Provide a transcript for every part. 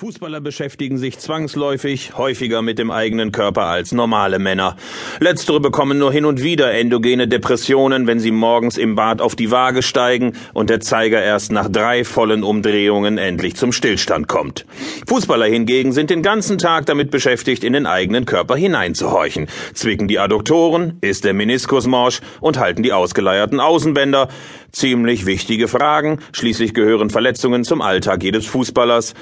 Fußballer beschäftigen sich zwangsläufig häufiger mit dem eigenen Körper als normale Männer. Letztere bekommen nur hin und wieder endogene Depressionen, wenn sie morgens im Bad auf die Waage steigen und der Zeiger erst nach drei vollen Umdrehungen endlich zum Stillstand kommt. Fußballer hingegen sind den ganzen Tag damit beschäftigt, in den eigenen Körper hineinzuhorchen, zwicken die Adduktoren, ist der Meniskus morsch und halten die ausgeleierten Außenbänder. Ziemlich wichtige Fragen, schließlich gehören Verletzungen zum Alltag jedes Fußballers.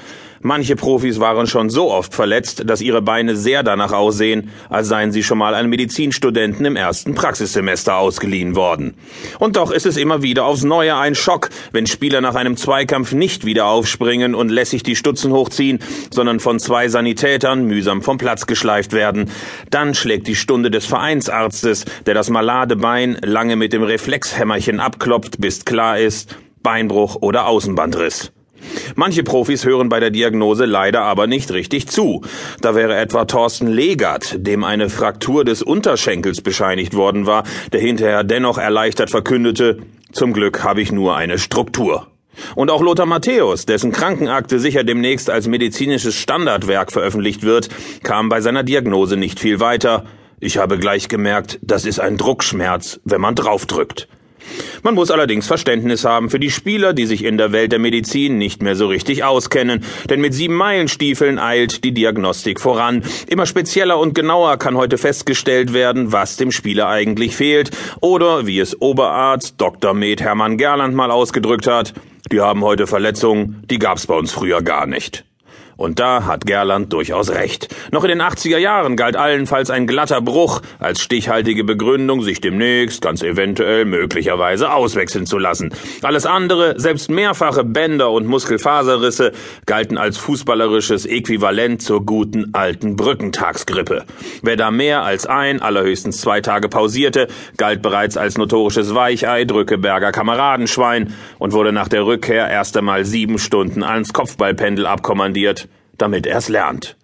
Manche Profis waren schon so oft verletzt, dass ihre Beine sehr danach aussehen, als seien sie schon mal an Medizinstudenten im ersten Praxissemester ausgeliehen worden. Und doch ist es immer wieder aufs Neue ein Schock, wenn Spieler nach einem Zweikampf nicht wieder aufspringen und lässig die Stutzen hochziehen, sondern von zwei Sanitätern mühsam vom Platz geschleift werden. Dann schlägt die Stunde des Vereinsarztes, der das malade Bein lange mit dem Reflexhämmerchen abklopft, bis klar ist, Beinbruch oder Außenbandriss. Manche Profis hören bei der Diagnose leider aber nicht richtig zu. Da wäre etwa Thorsten Legert, dem eine Fraktur des Unterschenkels bescheinigt worden war, der hinterher dennoch erleichtert verkündete, zum Glück habe ich nur eine Struktur. Und auch Lothar Matthäus, dessen Krankenakte sicher demnächst als medizinisches Standardwerk veröffentlicht wird, kam bei seiner Diagnose nicht viel weiter. Ich habe gleich gemerkt, das ist ein Druckschmerz, wenn man draufdrückt. Man muss allerdings Verständnis haben für die Spieler, die sich in der Welt der Medizin nicht mehr so richtig auskennen, denn mit sieben Meilenstiefeln eilt die Diagnostik voran. Immer spezieller und genauer kann heute festgestellt werden, was dem Spieler eigentlich fehlt, oder wie es Oberarzt Dr. Med Hermann Gerland mal ausgedrückt hat, die haben heute Verletzungen, die gab's bei uns früher gar nicht. Und da hat Gerland durchaus recht. Noch in den 80er Jahren galt allenfalls ein glatter Bruch als stichhaltige Begründung, sich demnächst ganz eventuell möglicherweise auswechseln zu lassen. Alles andere, selbst mehrfache Bänder und Muskelfaserrisse, galten als fußballerisches Äquivalent zur guten alten Brückentagsgrippe. Wer da mehr als ein, allerhöchstens zwei Tage pausierte, galt bereits als notorisches Weichei, Drückeberger Kameradenschwein und wurde nach der Rückkehr erst einmal sieben Stunden ans Kopfballpendel abkommandiert damit er es lernt.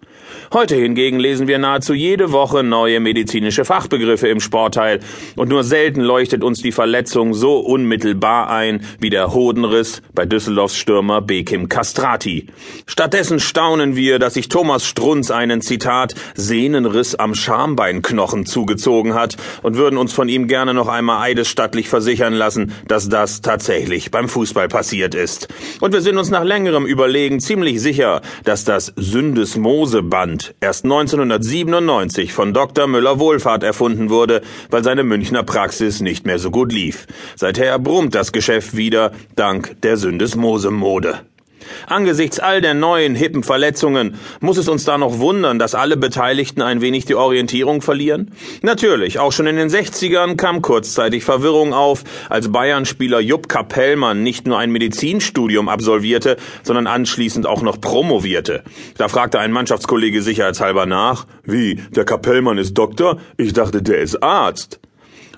Heute hingegen lesen wir nahezu jede Woche neue medizinische Fachbegriffe im Sportteil und nur selten leuchtet uns die Verletzung so unmittelbar ein wie der Hodenriss bei Düsseldorfs Stürmer Bekim Castrati. Stattdessen staunen wir, dass sich Thomas Strunz einen Zitat Sehnenriss am Schambeinknochen zugezogen hat und würden uns von ihm gerne noch einmal eidesstattlich versichern lassen, dass das tatsächlich beim Fußball passiert ist. Und wir sind uns nach längerem Überlegen ziemlich sicher, dass das Syndesmoseband Band erst 1997 von Dr. Müller-Wohlfahrt erfunden wurde, weil seine Münchner Praxis nicht mehr so gut lief. Seither brummt das Geschäft wieder, dank der Syndesmose-Mode. Angesichts all der neuen, hippen Verletzungen muss es uns da noch wundern, dass alle Beteiligten ein wenig die Orientierung verlieren? Natürlich, auch schon in den 60ern kam kurzzeitig Verwirrung auf, als Bayern-Spieler Jupp Kapellmann nicht nur ein Medizinstudium absolvierte, sondern anschließend auch noch promovierte. Da fragte ein Mannschaftskollege sicherheitshalber nach, wie, der Kapellmann ist Doktor? Ich dachte, der ist Arzt.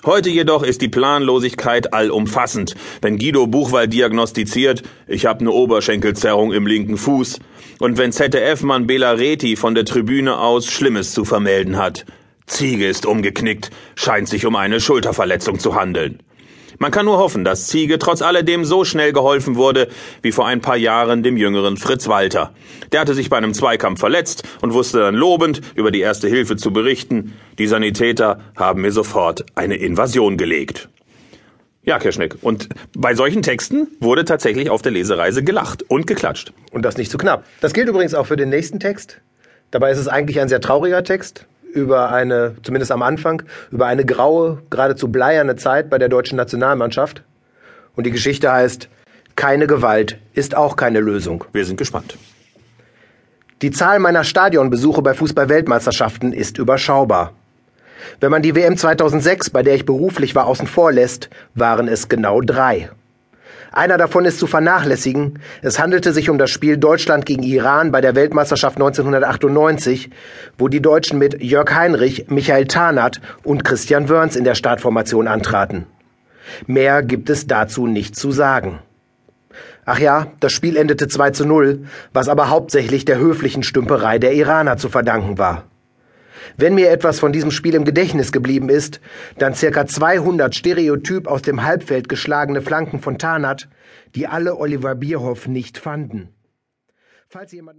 Heute jedoch ist die Planlosigkeit allumfassend. Wenn Guido Buchwald diagnostiziert, ich habe eine Oberschenkelzerrung im linken Fuß, und wenn ZDF-Mann Bela Reti von der Tribüne aus Schlimmes zu vermelden hat. Ziege ist umgeknickt, scheint sich um eine Schulterverletzung zu handeln. Man kann nur hoffen, dass Ziege trotz alledem so schnell geholfen wurde, wie vor ein paar Jahren dem jüngeren Fritz Walter. Der hatte sich bei einem Zweikampf verletzt und wusste dann lobend über die erste Hilfe zu berichten. Die Sanitäter haben mir sofort eine Invasion gelegt. Ja, Kirschnick. Und bei solchen Texten wurde tatsächlich auf der Lesereise gelacht und geklatscht. Und das nicht zu knapp. Das gilt übrigens auch für den nächsten Text. Dabei ist es eigentlich ein sehr trauriger Text über eine, zumindest am Anfang, über eine graue, geradezu bleierne Zeit bei der deutschen Nationalmannschaft. Und die Geschichte heißt, keine Gewalt ist auch keine Lösung. Wir sind gespannt. Die Zahl meiner Stadionbesuche bei Fußball-Weltmeisterschaften ist überschaubar. Wenn man die WM 2006, bei der ich beruflich war, außen vor lässt, waren es genau drei. Einer davon ist zu vernachlässigen. Es handelte sich um das Spiel Deutschland gegen Iran bei der Weltmeisterschaft 1998, wo die Deutschen mit Jörg Heinrich, Michael Tarnath und Christian Wörns in der Startformation antraten. Mehr gibt es dazu nicht zu sagen. Ach ja, das Spiel endete 2 zu 0, was aber hauptsächlich der höflichen Stümperei der Iraner zu verdanken war. Wenn mir etwas von diesem Spiel im Gedächtnis geblieben ist, dann circa 200 stereotyp aus dem Halbfeld geschlagene Flanken von Tarnath, die alle Oliver Bierhoff nicht fanden.